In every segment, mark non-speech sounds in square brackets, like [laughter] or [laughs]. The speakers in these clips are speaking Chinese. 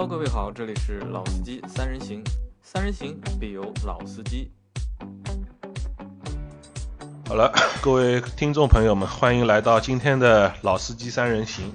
Hello，各位好，这里是老司机三人行，三人行必有老司机。好了，各位听众朋友们，欢迎来到今天的老司机三人行。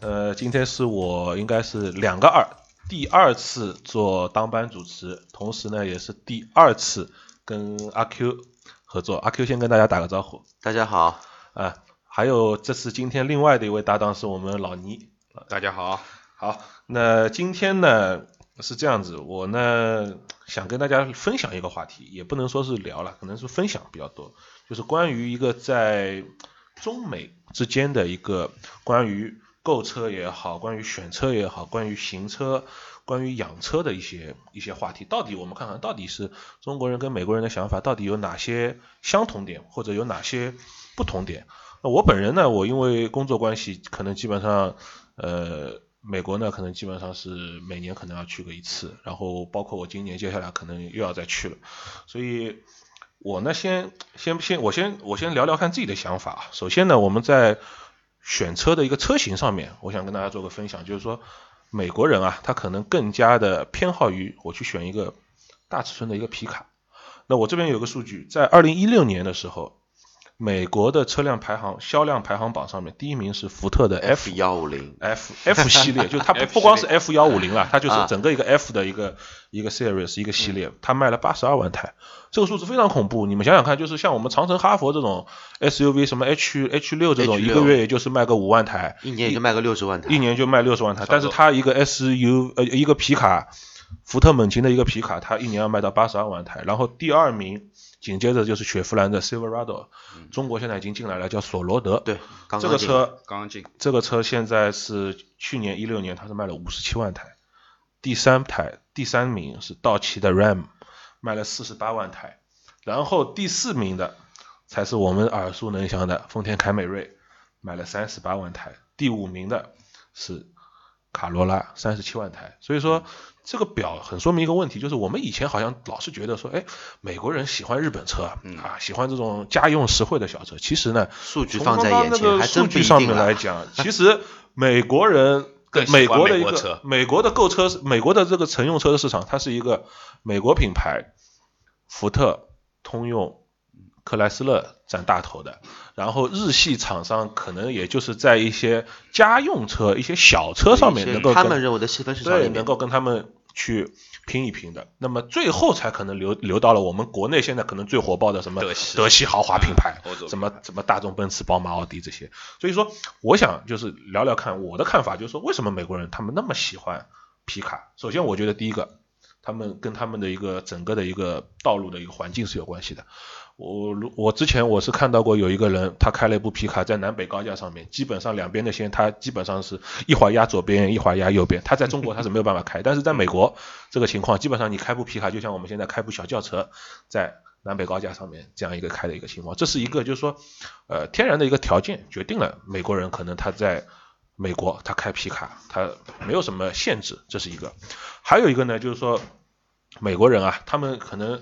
呃，今天是我应该是两个二，第二次做当班主持，同时呢也是第二次跟阿 Q 合作。阿 Q 先跟大家打个招呼。大家好。啊，还有这次今天另外的一位搭档是我们老倪。大家好。好，那今天呢是这样子，我呢想跟大家分享一个话题，也不能说是聊了，可能是分享比较多，就是关于一个在中美之间的一个关于购车也好，关于选车也好，关于行车、关于养车的一些一些话题。到底我们看看到底是中国人跟美国人的想法到底有哪些相同点，或者有哪些不同点？那我本人呢，我因为工作关系，可能基本上呃。美国呢，可能基本上是每年可能要去个一次，然后包括我今年接下来可能又要再去了，所以我呢先先先我先我先聊聊看自己的想法啊。首先呢，我们在选车的一个车型上面，我想跟大家做个分享，就是说美国人啊，他可能更加的偏好于我去选一个大尺寸的一个皮卡。那我这边有个数据，在二零一六年的时候。美国的车辆排行销量排行榜上面，第一名是福特的 F 幺五零 F F [laughs] 系列，就它不不光是 F 幺五零了，它就是整个一个 F 的一个一个 series 一个系列，它卖了八十二万台，这个数字非常恐怖。你们想想看，就是像我们长城哈佛这种 SUV，什么 H H 六这种，一个月也就是卖个五万台，一年也就卖个六十万台，一年就卖六十万台。但是它一个 SU 呃一个皮卡，福特猛禽的一个皮卡，它一年要卖到八十二万台。然后第二名。紧接着就是雪佛兰的 Silverado，中国现在已经进来了，叫索罗德。对，这个车刚刚进。这个车现在是去年一六年，它是卖了五十七万台。第三台第三名是道奇的 Ram，卖了四十八万台。然后第四名的才是我们耳熟能详的丰田凯美瑞，卖了三十八万台。第五名的是卡罗拉，三十七万台。所以说。这个表很说明一个问题，就是我们以前好像老是觉得说，哎，美国人喜欢日本车啊，喜欢这种家用实惠的小车。其实呢，数据放在眼前，还数据上面来讲，其实美国人美国的一个美国的购车，美国的这个乘用车的市场，它是一个美国品牌，福特、通用。克莱斯勒占大头的，然后日系厂商可能也就是在一些家用车、一些小车上面能够他们认为的细分市场里面能够跟他们去拼一拼的，那么最后才可能留留到了我们国内现在可能最火爆的什么德系德系豪华品牌，什么什么大众、奔驰、宝马、奥迪这些。所以说，我想就是聊聊看我的看法，就是说为什么美国人他们那么喜欢皮卡？首先，我觉得第一个，他们跟他们的一个整个的一个道路的一个环境是有关系的。我如我之前我是看到过有一个人，他开了一部皮卡在南北高架上面，基本上两边的线他基本上是一会儿压左边，一会儿压右边。他在中国他是没有办法开，但是在美国这个情况，基本上你开部皮卡就像我们现在开部小轿车在南北高架上面这样一个开的一个情况。这是一个就是说，呃，天然的一个条件决定了美国人可能他在美国他开皮卡他没有什么限制，这是一个。还有一个呢，就是说美国人啊，他们可能。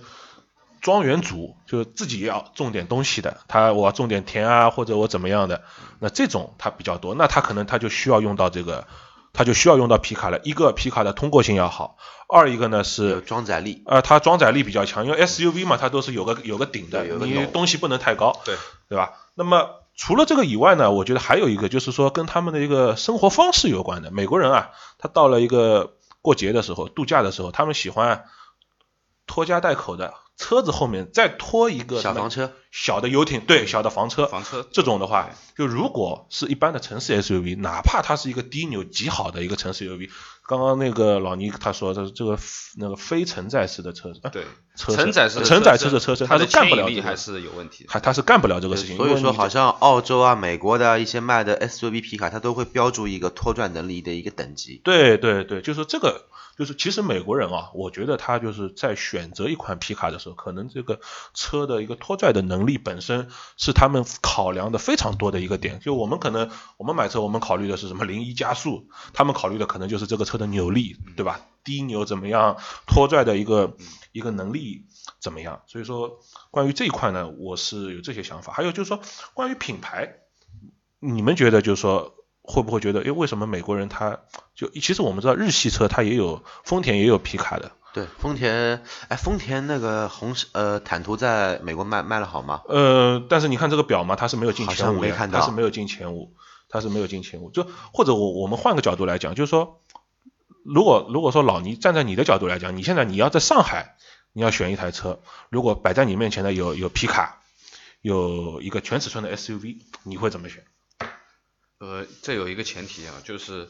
庄园主就自己要种点东西的，他我要种点田啊，或者我怎么样的，那这种他比较多，那他可能他就需要用到这个，他就需要用到皮卡了。一个皮卡的通过性要好，二一个呢是装载力，呃，它装载力比较强，因为 SUV 嘛，它都是有个有个顶的，你东西不能太高，对对吧？那么除了这个以外呢，我觉得还有一个就是说跟他们的一个生活方式有关的。美国人啊，他到了一个过节的时候、度假的时候，他们喜欢拖家带口的。车子后面再拖一个小房车、小的游艇，对，小的房车。房车这种的话，就如果是一般的城市 SUV，哪怕它是一个低扭极好的一个城市 SUV，刚刚那个老倪他说的这个那个非承载式的车子，对，承载式承载式的车身，它是干不了，还是有问题，它它是干不了这个事情。所以说，好像澳洲啊、美国的一些卖的 SUV 皮卡，它都会标注一个拖拽能力的一个等级。对对对，就是这个。就是其实美国人啊，我觉得他就是在选择一款皮卡的时候，可能这个车的一个拖拽的能力本身是他们考量的非常多的一个点。就我们可能我们买车，我们考虑的是什么零一加速，他们考虑的可能就是这个车的扭力，对吧？低扭怎么样，拖拽的一个一个能力怎么样？所以说关于这一块呢，我是有这些想法。还有就是说关于品牌，你们觉得就是说会不会觉得，诶，为什么美国人他就其实我们知道日系车它也有丰田也有皮卡的，对，丰田，哎，丰田那个红呃坦途在美国卖卖的好吗？呃，但是你看这个表嘛，它是没有进前五它是没有进前五，它是没有进前五。就或者我我们换个角度来讲，就是说，如果如果说老倪站在你的角度来讲，你现在你要在上海，你要选一台车，如果摆在你面前的有有皮卡，有一个全尺寸的 SUV，你会怎么选？呃，这有一个前提啊，就是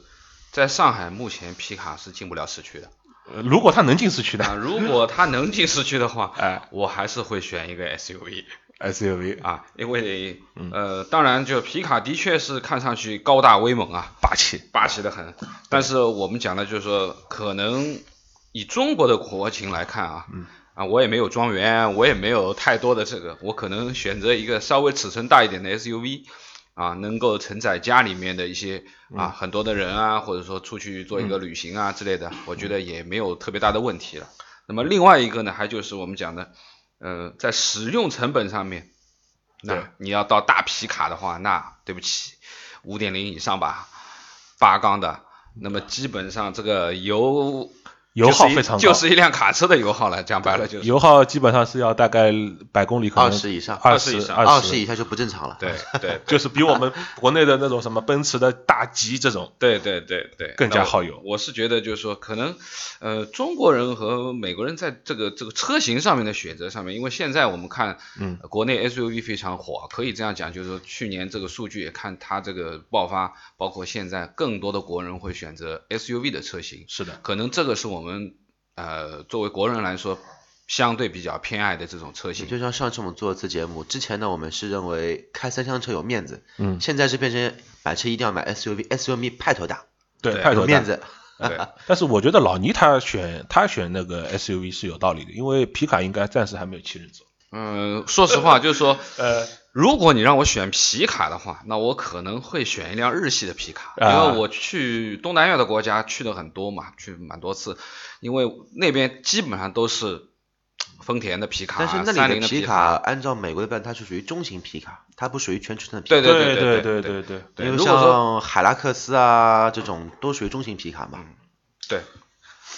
在上海目前皮卡是进不了市区的呃如果它能进市区啊。的如果它能进市区的话，[laughs] 哎我还是会选一个 SUV SUV 啊，因为嗯呃，当然就皮卡的确是看上去高大威猛啊，霸气，霸气的很。但是我们讲的就是说，可能以中国的国情来看啊，嗯啊，我也没有庄园，我也没有太多的这个，我可能选择一个稍微尺寸大一点的 SUV。啊，能够承载家里面的一些啊很多的人啊，或者说出去做一个旅行啊之类的，我觉得也没有特别大的问题了。那么另外一个呢，还就是我们讲的，呃，在使用成本上面，那你要到大皮卡的话，那对不起，五点零以上吧，八缸的，那么基本上这个油油耗非常高，就是一辆卡车的油耗了，讲白了就是。油耗基本上是要大概百公里可能二十以上，二20以上二二十以下就不正常了。对对 [laughs] 就是比我们国内的那种什么奔驰的大 G 这种，对对对对，更加耗油。我是觉得就是说，可能呃中国人和美国人在这个这个车型上面的选择上面，因为现在我们看，嗯呃国内 SUV 非常火，可以这样讲，就是说去年这个数据也看它这个爆发，包括现在更多的国人会选择 SUV 的车型，是的，可能这个是我们呃作为国人来说相对比较偏爱的这种车型。就像上次我们做一次节目，之前呢我们是认为开三厢车有面子，嗯，现在是变成买车一定要买 SUV，SUV 派头大，对，派头大面。子。对 [laughs] 但是我觉得老倪他选他选那个 SUV 是有道理的，因为皮卡应该暂时还没有七人座。嗯，说实话，就是说，[laughs] 呃，如果你让我选皮卡的话，那我可能会选一辆日系的皮卡，因为我去东南亚的国家去的很多嘛，去蛮多次，因为那边基本上都是丰田的皮卡。但是那里的皮卡按照美国的分，它是属于中型皮卡，它不属于全尺寸的皮卡。对对对对对对对。因为像海拉克斯啊这种都属于中型皮卡嘛。对，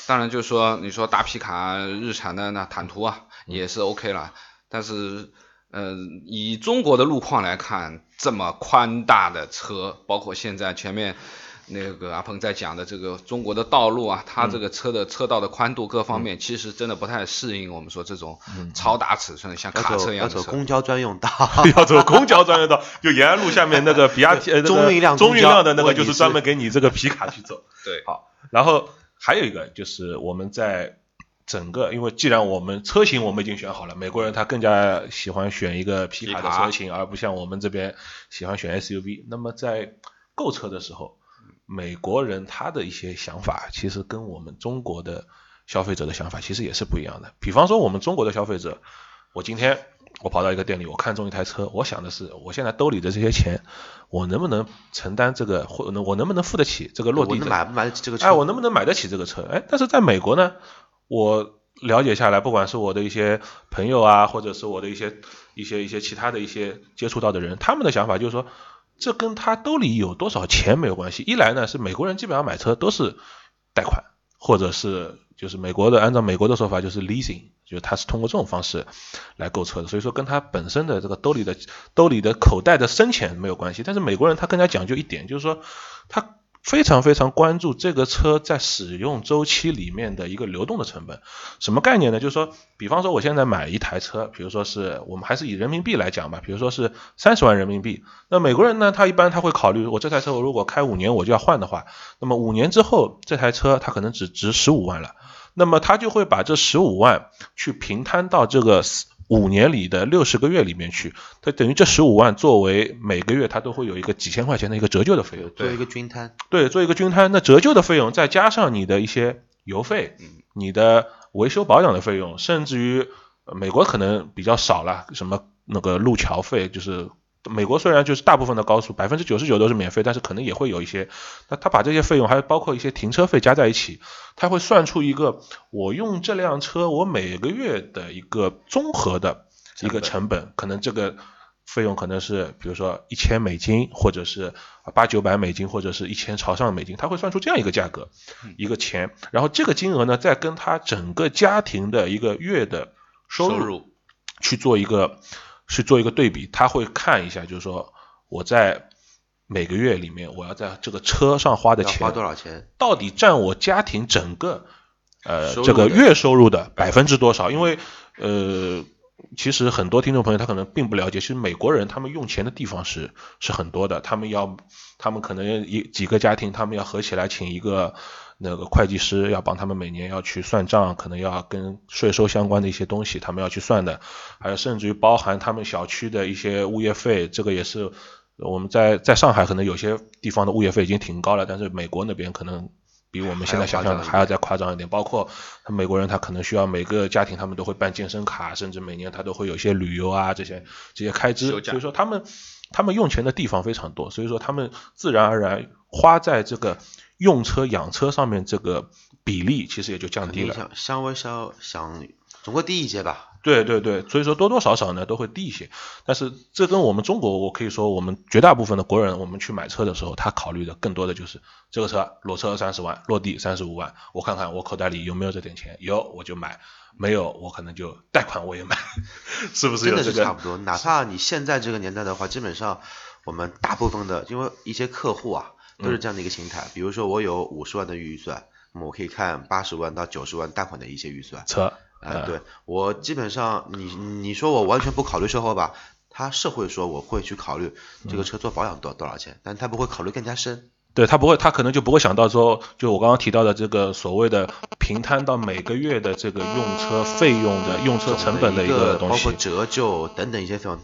当然就是说你说大皮卡，日产的那坦途啊也是 OK 了，但是。呃，以中国的路况来看，这么宽大的车，包括现在前面那个阿鹏在讲的这个中国的道路啊，它这个车的车道的宽度各方面，其实真的不太适应我们说这种超大尺寸的像卡车一样的车。走要走公交专用道，[laughs] 要走公交专用道，就延安路下面那个比亚迪、呃中运量公交中运量的那个，就是专门给你这个皮卡去走。对，好，然后还有一个就是我们在整个，因为既然我们车型我们已经选好了，美国人他更加喜欢选一个皮卡的车型，而不像我们这边喜欢选 SUV。那么在购车的时候，美国人他的一些想法其实跟我们中国的消费者的想法其实也是不一样的。比方说我们中国的消费者，我今天我跑到一个店里，我看中一台车，我想的是我现在兜里的这些钱，我能不能承担这个，或能我能不能付得起这个落地的我能买不买得起这个车？哎，我能不能买得起这个车？哎，但是在美国呢，我了解下来，不管是我的一些朋友啊，或者是我的一些一些一些其他的一些接触到的人，他们的想法就是说，这跟他兜里有多少钱没有关系。一来呢，是美国人基本上买车都是贷款，或者是就是美国的按照美国的说法就是 leasing，就是他是通过这种方式来购车的，所以说跟他本身的这个兜里的兜里的口袋的深浅没有关系。但是美国人他更加讲究一点，就是说他非常非常关注这个车在使用周期里面的一个流动的成本。什么概念呢？就是说，比方说我现在买一台车，比如说是我们还是以人民币来讲吧，比如说是三十万人民币。那美国人呢，他一般他会考虑，我这台车我如果开五年我就要换的话，那么五年之后这台车它可能只值十五万了。那么他就会把这十五万去平摊到这个五年里的六十个月里面去，它等于这十五万作为每个月它都会有一个几千块钱的一个折旧的费用。做一个均摊，对，做一个均摊，那折旧的费用再加上你的一些油费，你的维修保养的费用，甚至于呃美国可能比较少了，什么那个路桥费，就是美国虽然就是大部分的高速百分之九十九都是免费，但是可能也会有一些，那他把这些费用还包括一些停车费加在一起，他会算出一个我用这辆车我每个月的一个综合的一个成本，可能这个费用可能是比如说一千美金，或者是八九百美金，或者是一千朝上美金，他会算出这样一个价格，一个钱，然后这个金额呢，再跟他整个家庭的一个月的收入。去做一个去做一个对比，他会看一下，就是说我在每个月里面，我要在这个车上花的钱花多少钱？到底占我家庭整个呃这个月收入的百分之多少？因为呃，其实很多听众朋友他可能并不了解，其实美国人他们用钱的地方是是很多的，他们要他们可能一几个家庭，他们要合起来请一个。那个会计师要帮他们每年要去算账，可能要跟税收相关的一些东西，他们要去算的，还有甚至于包含他们小区的一些物业费，这个也是我们在在上海可能有些地方的物业费已经挺高了，但是美国那边可能比我们现在想象的还要再夸张一点。包括他美国人他可能需要每个家庭他们都会办健身卡，甚至每年他都会有一些旅游啊这些这些开支，所以说他们他们用钱的地方非常多，所以说他们自然而然花在这个用车养车上面这个比例其实也就降低了。你想稍微稍想总会低一些吧？对对对，所以说多多少少呢都会低一些，但是这跟我们中国，我可以说我们绝大部分的国人，我们去买车的时候，他考虑的更多的就是这个车裸车三十万，落地三十五万，我看看我口袋里有没有这点钱，有我就买，没有我可能就贷款我也买，[laughs] 是不是真的？是差不多。哪怕你现在这个年代的话，基本上我们大部分的，因为一些客户啊都是这样的一个心态。比如说我有五十万的预算，那么我可以看八十万到九十万贷款的一些预算。车，啊、对我基本上你你说我完全不考虑售后吧，他是会说我会去考虑这个车做保养多多少钱，但他不会考虑更加深。对他不会，他可能就不会想到说，就我刚刚提到的这个所谓的平摊到每个月的这个用车费用的用车成本的一个东西包括，折旧等等一些费用，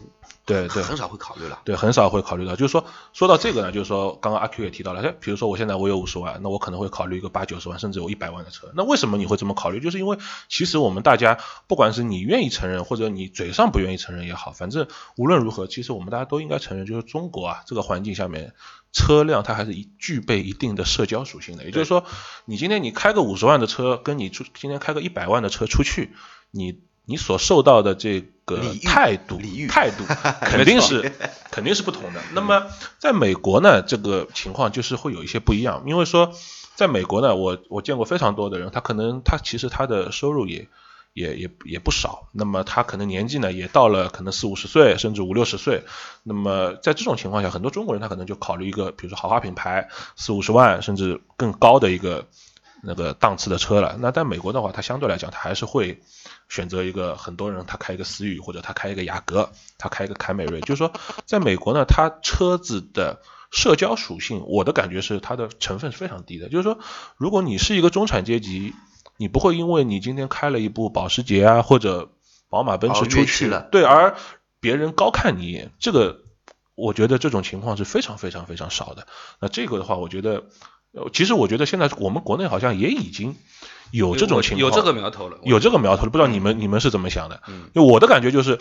对对。很少会考虑了。对，很少会考虑到。就是说，说到这个呢，就是说，刚刚阿 Q 也提到了，哎，比如说我现在我有五十万，那我可能会考虑一个八九十万，甚至有一百万的车。那为什么你会这么考虑？就是因为其实我们大家，不管是你愿意承认，或者你嘴上不愿意承认也好，反正无论如何，其实我们大家都应该承认，就是中国啊这个环境下面，车辆它还是一具备一定的社交属性的。也就是说，你今天你开个五十万的车，跟你出今天开个一百万的车出去，你你所受到的这个态度态度 [laughs] 肯定是肯定是不同的。那么在美国呢，这个情况就是会有一些不一样，因为说在美国呢，我我见过非常多的人，他可能他其实他的收入也也也也不少，那么他可能年纪呢也到了可能四五十岁，甚至五六十岁。那么在这种情况下，很多中国人他可能就考虑一个，比如说豪华品牌，四五十万甚至更高的一个那个档次的车了。那在美国的话，它相对来讲，它还是会选择一个很多人他开一个思域，或者他开一个雅阁，他开一个凯美瑞。就是说，在美国呢，它车子的社交属性，我的感觉是它的成分是非常低的。就是说，如果你是一个中产阶级，你不会因为你今天开了一部保时捷啊或者宝马、奔驰哦出去越级了对，而别人高看你一眼，这个我觉得这种情况是非常非常非常少的。那这个的话，我觉得，呃其实我觉得现在我们国内好像也已经有这种情况，有这个苗头了，有这个苗头了，不知道你们你们是怎么想的？嗯因为我的感觉就是，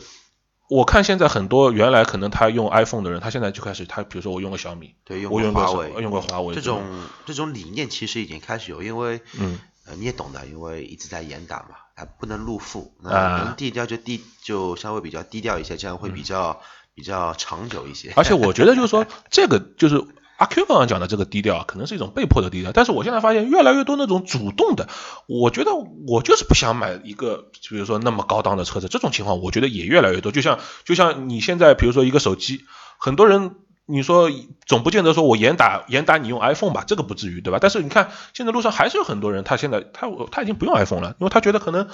我看现在很多原来可能他用 iPhone 的人，他现在就开始他比如说我用个小米，对，用华为，用过华为这种这种理念其实已经开始有，因为嗯呃你也懂的，因为一直在严打嘛，它不能露富，啊那能低调就低就稍微比较低调一些，这样会比较、比较长久一些。而且我觉得就是说，这个就是阿 Q 刚刚讲的这个低调啊，可能是一种被迫的低调。但是我现在发现越来越多那种主动的，我觉得我就是不想买一个，比如说那么高档的车子，这种情况我觉得也越来越多。就像就像你现在比如说一个手机，很多人。你说总不见得说我严打严打你用 iPhone 吧，这个不至于对吧？但是你看现在路上还是有很多人，他现在他他已经不用 iPhone 了，因为他觉得可能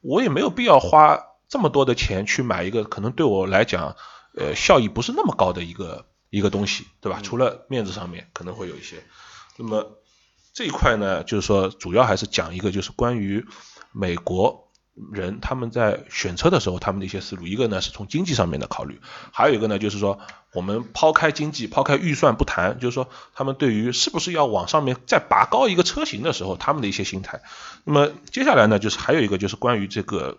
我也没有必要花这么多的钱去买一个可能对我来讲呃效益不是那么高的一个一个东西，对吧？除了面子上面可能会有一些，那么这一块呢，就是说主要还是讲一个就是关于美国人他们在选车的时候他们的一些思路，一个呢是从经济上面的考虑，还有一个呢就是说我们抛开经济、抛开预算不谈，就是说他们对于是不是要往上面再拔高一个车型的时候，他们的一些心态。那么接下来呢，就是还有一个就是关于这个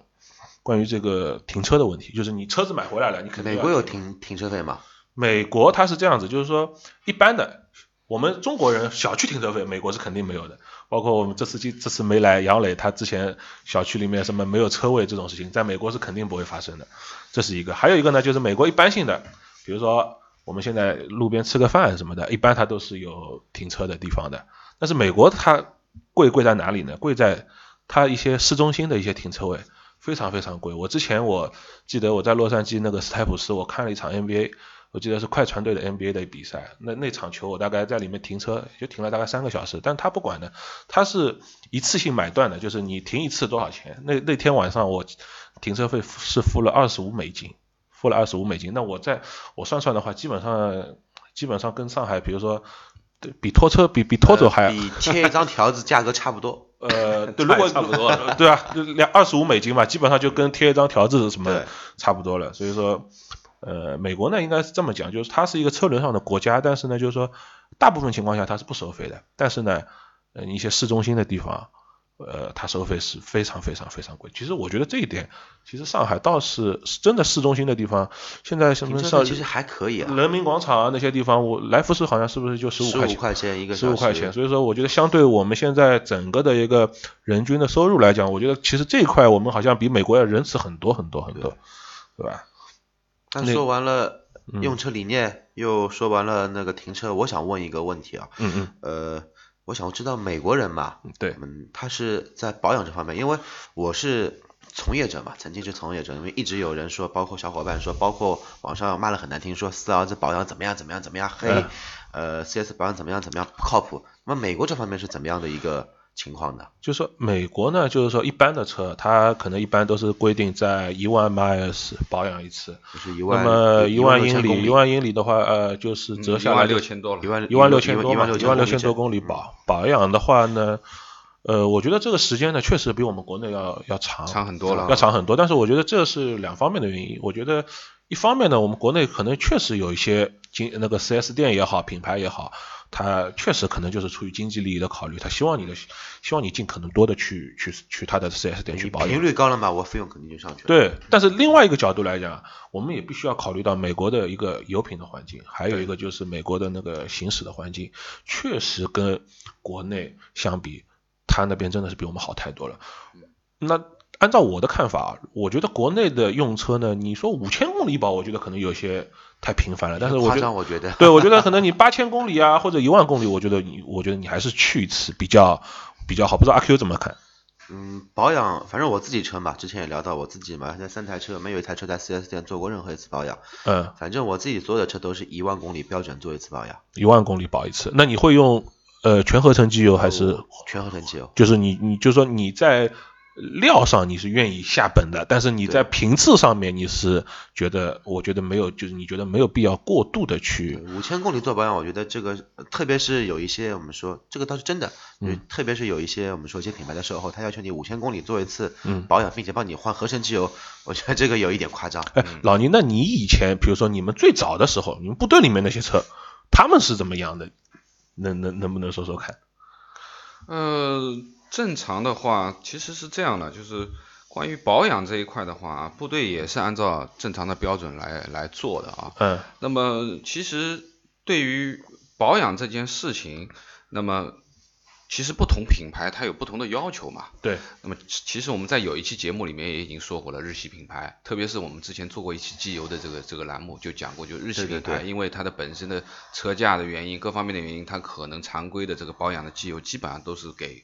关于这个停车的问题，就是你车子买回来了，你肯定要美国有停停车费吗？美国它是这样子，就是说一般的，我们中国人小区停车费，美国是肯定没有的。包括我们这次这这次没来杨磊，他之前小区里面什么没有车位这种事情，在美国是肯定不会发生的，这是一个。还有一个呢，就是美国一般性的，比如说我们现在路边吃个饭什么的，一般它都是有停车的地方的。但是美国它贵贵在哪里呢？贵在它一些市中心的一些停车位非常非常贵。我之前我记得我在洛杉矶那个斯泰普斯，我看了一场 NBA。我记得是快船队的 NBA 的比赛，那那场球我大概在里面停车就停了大概三个小时，但他不管的，他是一次性买断的，就是你停一次多少钱？那那天晚上我停车费是付了二十五美金，付了二十五美金。那我在我算算的话，基本上基本上跟上海，比如说比拖车比比拖走还比贴一张条子价格差不多。呃，[laughs] 对，如果 [laughs] 差不多，对啊，两二十五美金嘛，基本上就跟贴一张条子什么差不多了。所以说。呃，美国呢应该是这么讲，就是它是一个车轮上的国家，但是呢，就是说大部分情况下它是不收费的，但是呢，呃，一些市中心的地方，呃，它收费是非常非常非常贵。其实我觉得这一点，其实上海倒是是真的市中心的地方，现在什么上其实还可以啊，人民广场啊那些地方，我来福士好像是不是就十五十五块钱？块钱一个十五块钱，所以说我觉得相对我们现在整个的一个人均的收入来讲，我觉得其实这一块我们好像比美国要仁慈很多很多很多，对吧？那那说完了嗯。用车理念，又说完了那个停车，我想问一个问题啊，嗯嗯，呃，我想知道美国人嘛，对，嗯，他是在保养这方面，因为我是从业者嘛，曾经是从业者，因为一直有人说，包括小伙伴说，包括网上骂的很难听，说四儿子保养怎么样怎么样怎么样黑，嗯。呃，CS 保养怎么样怎么样不靠谱。那么美国这方面是怎么样的一个情况呢？就是说美国呢，就是说一般的车，它可能一般都是规定在一万 miles 保养一次，就是一万那么一万英里，一万英里的话，呃，就是折下来一万六千多了一。万一万六千多嘛，一万六千多公里保保养的话呢，呃，我觉得这个时间呢，确实比我们国内要要长，长很多了要长很多。但是我觉得这是两方面的原因。我觉得一方面呢，我们国内可能确实有一些经那个 4S 店也好，品牌也好，它确实可能就是出于经济利益的考虑，他希望你的希望你尽可能多的去去去他的 4S 店去保养频。率高了嘛，我费用肯定就上去了。对，但是另外一个角度来讲，我们也必须要考虑到美国的一个油品的环境，还有一个就是美国的那个行驶的环境，确实跟国内相比，他那边真的是比我们好太多了。那按照我的看法，我觉得国内的用车呢，你说五千公里保，我觉得可能有些太频繁了，但是我觉得我觉得。对，我觉得可能你八千公里啊，[laughs] 或者一万公里，我觉得你，我觉得你还是去一次比较比较好。不知道阿 Q 怎么看？嗯，保养，反正我自己车嘛，之前也聊到我自己嘛，现在三台车，没有一台车在 4S 店做过任何一次保养。嗯，反正我自己所有的车都是一万公里标准做一次保养，一万公里保一次，那你会用呃全合成机油还是哦全合成机油？就是你你就说你在料上你是愿意下本的，但是你在频次上面你是觉得，我觉得没有，就是你觉得没有必要过度的去，五千公里做保养，我觉得这个，呃特别是有一些我们说这个倒是真的，嗯特别是有一些我们说一些品牌的售后，他要求你五千公里做一次嗯保养，并且帮你换合成机油，我觉得这个有一点夸张。哎，老倪，那你以前比如说你们最早的时候，你们部队里面那些车，他们是怎么样的？能能能不能说说看？呃，正常的话其实是这样的，就是关于保养这一块的话，部队也是按照正常的标准来来做的啊。嗯那么其实对于保养这件事情，那么其实不同品牌它有不同的要求嘛。对，那么其其实我们在有一期节目里面也已经说过了，日系品牌，特别是我们之前做过一期机油的这个这个栏目，就讲过，就日系品牌，因为它的本身的车架的原因，各方面的原因，它可能常规的这个保养的机油基本上都是给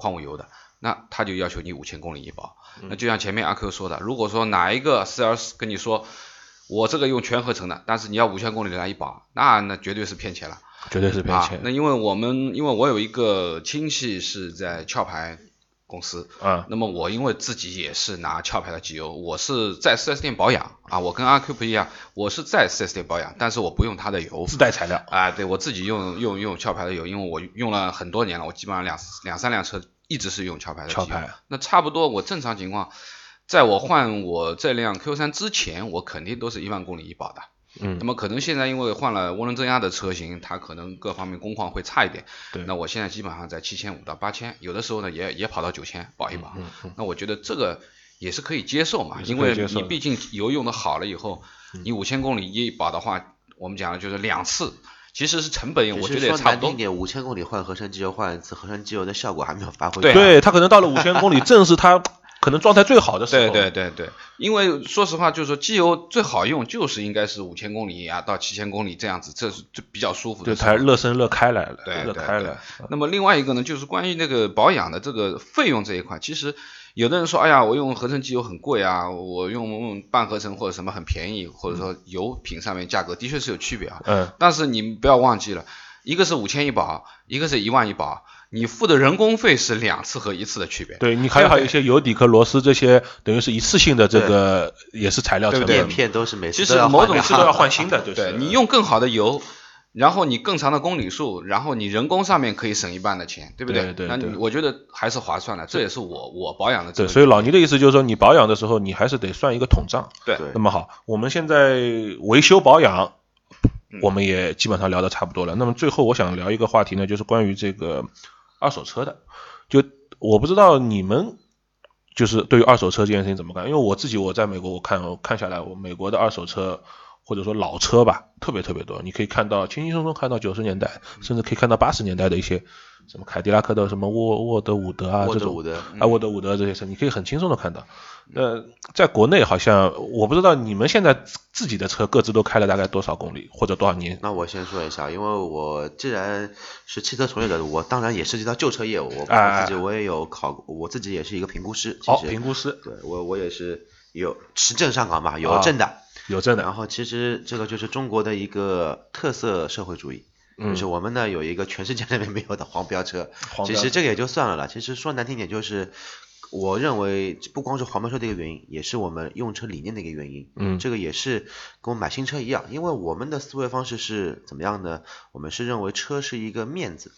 矿物油的，那他就要求你五千公里一保。那就像前面阿 Q 说的，如果说哪一个 4S 跟你说我这个用全合成的，但是你要五千公里来一保，那那绝对是骗钱了。绝对是骗啊，钱那因为我们因为我有一个亲戚是在壳牌公司，嗯。那么我因为自己也是拿壳牌的机油，我是在 4S 店保养啊，我跟阿 Q 不一样，我是在 4S 店保养，但是我不用它的油。自带材料。啊，对我自己用用用壳牌的油，因为我用了很多年了，我基本上两两三辆车一直是用壳牌的机油。壳牌，那差不多我正常情况，在我换我这辆 Q 3之前，我肯定都是一万公里一保的。嗯那么可能现在因为换了涡轮增压的车型，它可能各方面工况会差一点。对那我现在基本上在七千五到八千，有的时候呢也也跑到九千保一保。嗯嗯那我觉得这个也是可以接受嘛，因为你毕竟油用的好了以后，你五千公里一保的话，我们讲的就是两次，其实是成本，我觉得也说差不多。难听点，五千公里换合成机油换一次，合成机油的效果还没有发挥对出来。对他可能到了五千公里，[laughs] 正是他可能状态最好的时候。对对对对，因为说实话，就是说机油最好用就是应该是五千公里啊到七千公里这样子，这是最比较舒服对，的时候。才热身热开来了，对热开了。那么另外一个呢，就是关于那个保养的这个费用这一块，其实有的人说，哎呀，我用合成机油很贵啊，我用半合成或者什么很便宜，或者说油品上面价格的确是有区别啊。嗯，但是你们不要忘记了，一个是五千一保，一个是一万一保，你付的人工费是两次和一次的区别。对你还有还有一些油底壳螺丝这些，等于是一次性的这个也是材料成对不对本叶，片都是每其实某种换的每次都要换新的，就是对你用更好的油，然后你更长的公里数，然后你人工上面可以省一半的钱，对不对对对对你我觉得还是划算的，这也是我我保养的这对，所以老倪的意思就是说，你保养的时候你还是得算一个统账。对对那么好，我们现在维修保养，嗯我们也基本上聊得差不多了。那么最后我想聊一个话题呢，就是关于这个二手车的。就我不知道你们就是对于二手车这件事情怎么看？因为我自己我在美国，我看我看下来，我美国的二手车或者说老车吧，特别特别多。你可以看到轻轻松松看到九十年代，甚至可以看到八十年代的一些什么凯迪拉克的什么沃沃德伍德啊这种沃德伍德啊沃德伍德这些车，你可以很轻松的看到。呃，在国内好像我不知道你们现在自自己的车各自都开了大概多少公里或者多少年？那我先说一下，因为我既然是汽车从业者，我当然也涉及到旧车业务。我自己我也有考，我自己也是一个评估师。评估师对我我也是有持证上岗嘛，有啊证的。有证的，然后其实这个就是中国的一个特色社会主义，嗯就是我们呢有一个全世界那边没有的黄标车。其实这个也就算了啦，其实说难听点就是。我认为不光是黄牌车的一个原因，也是我们用车理念的一个原因。嗯这个也是跟我买新车一样，因为我们的思维方式是怎么样呢？我们是认为车是一个面子。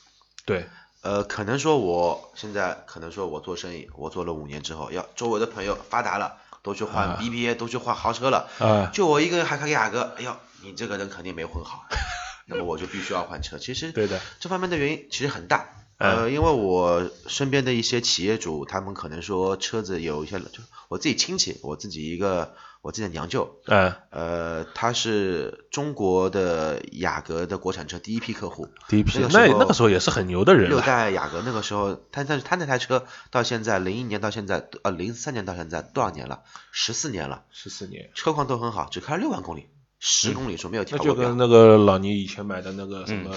对，呃，可能说我现在可能说我做生意，我做了五年之后，要周围的朋友发达了，都去换啊 BBA，、都去换豪车了，啊就我一个人还开个雅阁，哎呦，你这个人肯定没混好，[laughs] 那么我就必须要换车。其实对的，这方面的原因其实很大。嗯。呃，因为我身边的一些企业主，他们可能说车子有一些，就我自己亲戚，我自己一个我自己的娘舅，嗯，呃，他是中国的雅阁的国产车第一批客户，第一批，那个那那个时候也是很牛的人六了，代雅阁那个时候，他但是他那台车到现在零一年到现在，呃零三年到现在多少年了？十四年了，十四年，车况都很好，只开了六万公里，十公里数没有调过就。跟那个老倪以前买的那个什么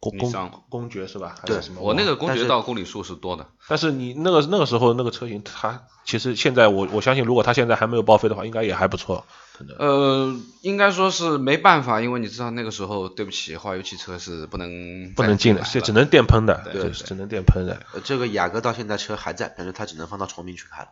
公公公爵是吧？还对是什么？我那个公爵到公里数是多的，但是你那个那个时候那个车型，它其实现在我我相信，如果它现在还没有报废的话，应该也还不错，可能。呃，应该说是没办法，因为你知道那个时候，对不起，化油汽车是不能不能进的，来是只能电喷的，对就是只能电喷的，呃这个雅阁到现在车还在，但是它只能放到崇明去开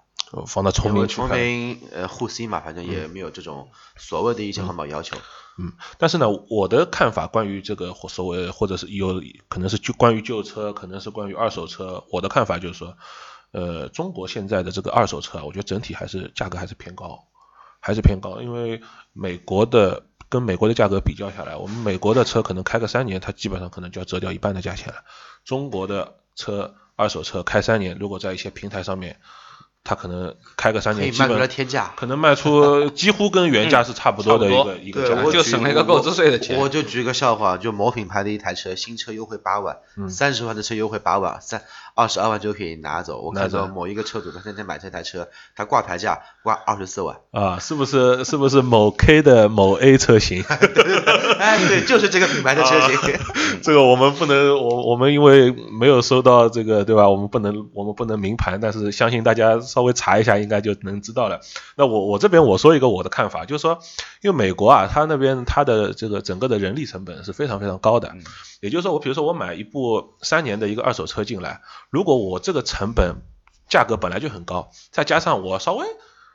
放到崇明去崇。明呃沪 C 嘛，反正也没有这种所谓的一些环保要求。嗯，嗯但是呢，我的看法关于这个所谓或者是有可能是就关于旧车，可能是关于二手车，我的看法就是说，呃，中国现在的这个二手车，我觉得整体还是价格还是偏高，还是偏高，因为美国的跟美国的价格比较下来，我们美国的车可能开个三年，它基本上可能就要折掉一半的价钱了。中国的车二手车开三年，如果在一些平台上面，它可能开个三年，基可以卖出来本天价。可能卖出 [laughs] 几乎跟原价是差不多的一个、差不多对，一个价钱。就我举省了一个购置税的钱我。就举个笑话，就某品牌的一台车，新车优惠八万，嗯三十万的车优惠八万，三二十二万就可以拿走。我看到某一个车主他现在买这台车，他挂牌价挂二十四万。啊，是不是是不是某 K 的某 A 车型？[laughs] 哎，对，就是这个品牌的车型。这个我们不能，我我们因为没有收到这个，对吧？我们不能我们不能明盘，但是相信大家稍微查一下，应该就能知道了。那我我这边我说一个我的看法，就是说，因为美国啊，它那边它的这个整个的人力成本是非常非常高的。也就是说，我比如说我买一部三年的一个二手车进来，如果我这个成本价格本来就很高，再加上我稍微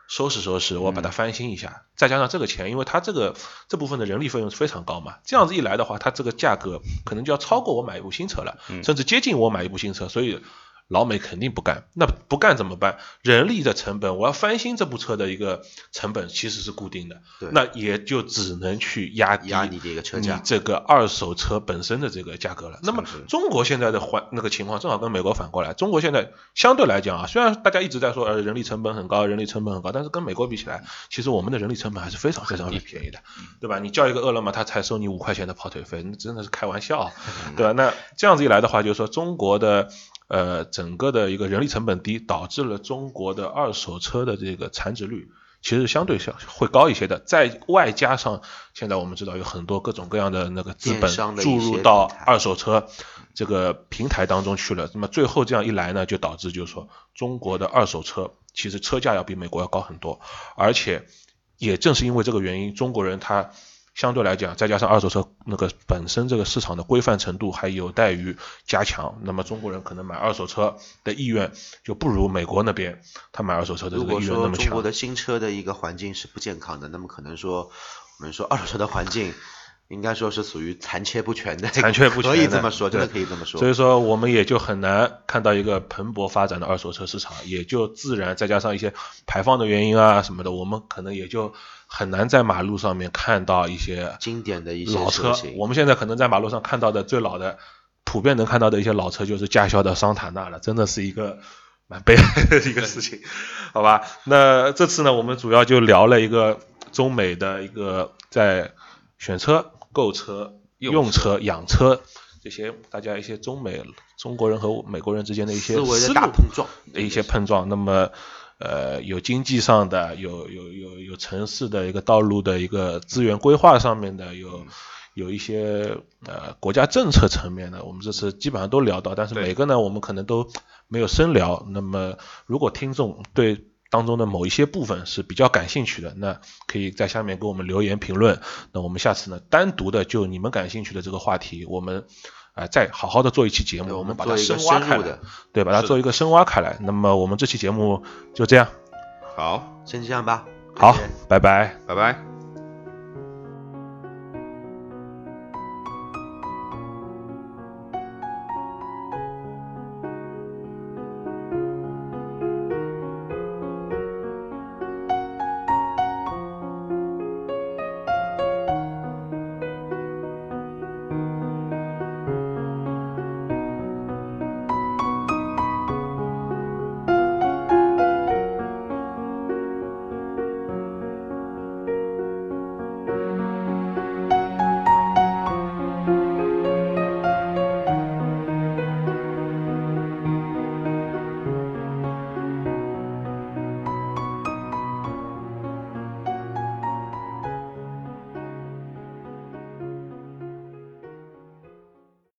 收拾收拾，我把它翻新一下，再加上这个钱，因为它这个这部分的人力费用是非常高嘛，这样子一来的话，它这个价格可能就要超过我买一部新车了，甚至接近我买一部新车，所以老美肯定不干。那不干怎么办？人力的成本，我要翻新这部车的一个成本其实是固定的，那也就只能去压低压你的一个车价这个二手车本身的这个价格了。那么中国现在的环那个情况正好跟美国反过来，中国现在相对来讲啊，虽然大家一直在说呃人力成本很高，人力成本很高，但是跟美国比起来，其实我们的人力成本还是非常非常便宜的，对吧？你叫一个饿了么，他才收你五块钱的跑腿费，那真的是开玩笑，对吧？那这样子一来的话，就是说中国的。呃，整个的一个人力成本低，导致了中国的二手车的这个残值率其实相对相会高一些的。再外加上现在我们知道有很多各种各样的那个资本注入到二手车这个平台当中去了，那么最后这样一来呢，就导致就是说中国的二手车其实车价要比美国要高很多，而且也正是因为这个原因，中国人他相对来讲，再加上二手车那个本身这个市场的规范程度还有待于加强，那么中国人可能买二手车的意愿就不如美国那边他买二手车的这个意愿那么强说中国。的新车的一个环境是不健康的，那么可能说我们说二手车的环境应该说是属于残缺不全的，残缺不全 [laughs] 可以这么说，真的可以这么说。所以说，我们也就很难看到一个蓬勃发展的二手车市场，也就自然再加上一些排放的原因啊什么的，我们可能也就很难在马路上面看到一些经典的一些老车。我们现在可能在马路上看到的最老的、普遍能看到的一些老车，就是驾校的桑塔纳了，真的是一个蛮悲哀 [laughs] 的一个事情，好吧？那这次呢，我们主要就聊了一个中美的一个在选车、购车、用用车、养车这些大家一些中美中国人和美国人之间的一些思维大碰撞的一些碰撞。那么，呃，有经济上的，有有有有城市的一个道路的一个资源规划上面的，有有一些呃国家政策层面的，我们这次基本上都聊到，但是每个呢，我们可能都没有深聊。那么，如果听众对当中的某一些部分是比较感兴趣的，那可以在下面给我们留言评论。那我们下次呢，单独的就你们感兴趣的这个话题，我们啊、呃再好好的做一期节目，我们们把它深挖开对，把它做一个深挖开来。那么我们这期节目就这样，好，先这样吧。好拜拜。拜拜。